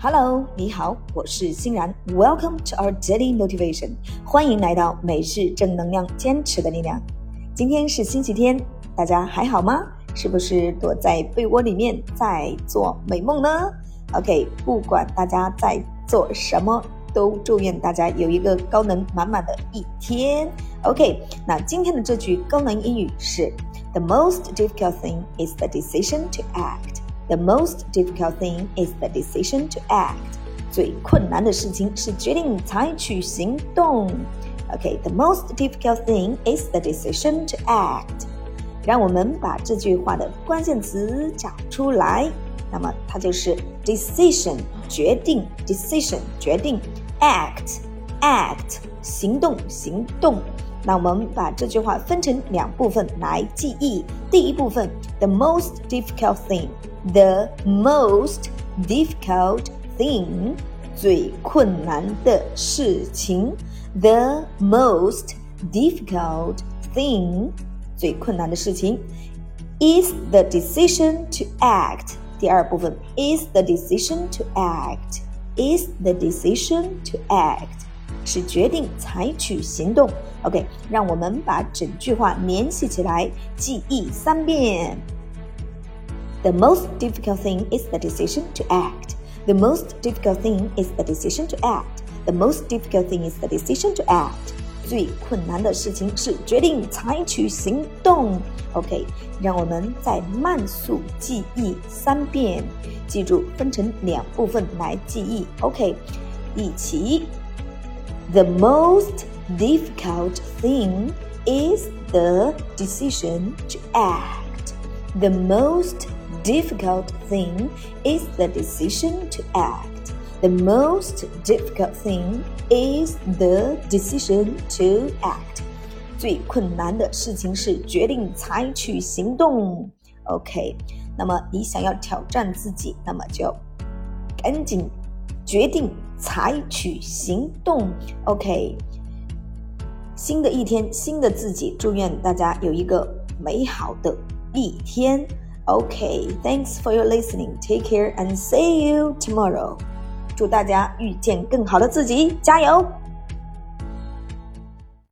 Hello，你好，我是欣然。Welcome to our daily motivation，欢迎来到每日正能量，坚持的力量。今天是星期天，大家还好吗？是不是躲在被窝里面在做美梦呢？OK，不管大家在做什么，都祝愿大家有一个高能满满的一天。OK，那今天的这句高能英语是：The most difficult thing is the decision to act。 The most difficult thing is the decision to act. 最困难的事情是决定采取行动。Okay, the most difficult thing is the decision to act. 让我们把这句话的关键词找出来。那么它就是 decision 决定，decision 决定，act act 行动行动。 那我们把这句话分成两部分来记忆。第一部分，the most difficult thing。the most difficult thing 最困难的事情，the most difficult thing 最困难的事情 is the decision to act。第二部分 is the decision to act is the decision to act 是决定采取行动。OK，让我们把整句话联系起来，记忆三遍。The most difficult thing is the decision to act. The most difficult thing is the decision to act. The most difficult thing is the decision to act. 最困难的事情是决定采取行动。OK，让我们再慢速记忆三遍，记住分成两部分来记忆。OK，一起。The most difficult thing is the decision to act. The most difficult thing is the decision to act. The most difficult thing is the decision to act. 最困难的事情是决定采取行动。OK，那么你想要挑战自己，那么就赶紧决定 采取行动。OK，新的一天，新的自己，祝愿大家有一个美好的一天。，OK。Thanks for your listening. Take care and see you tomorrow. 祝大家遇见更好的自己，加油！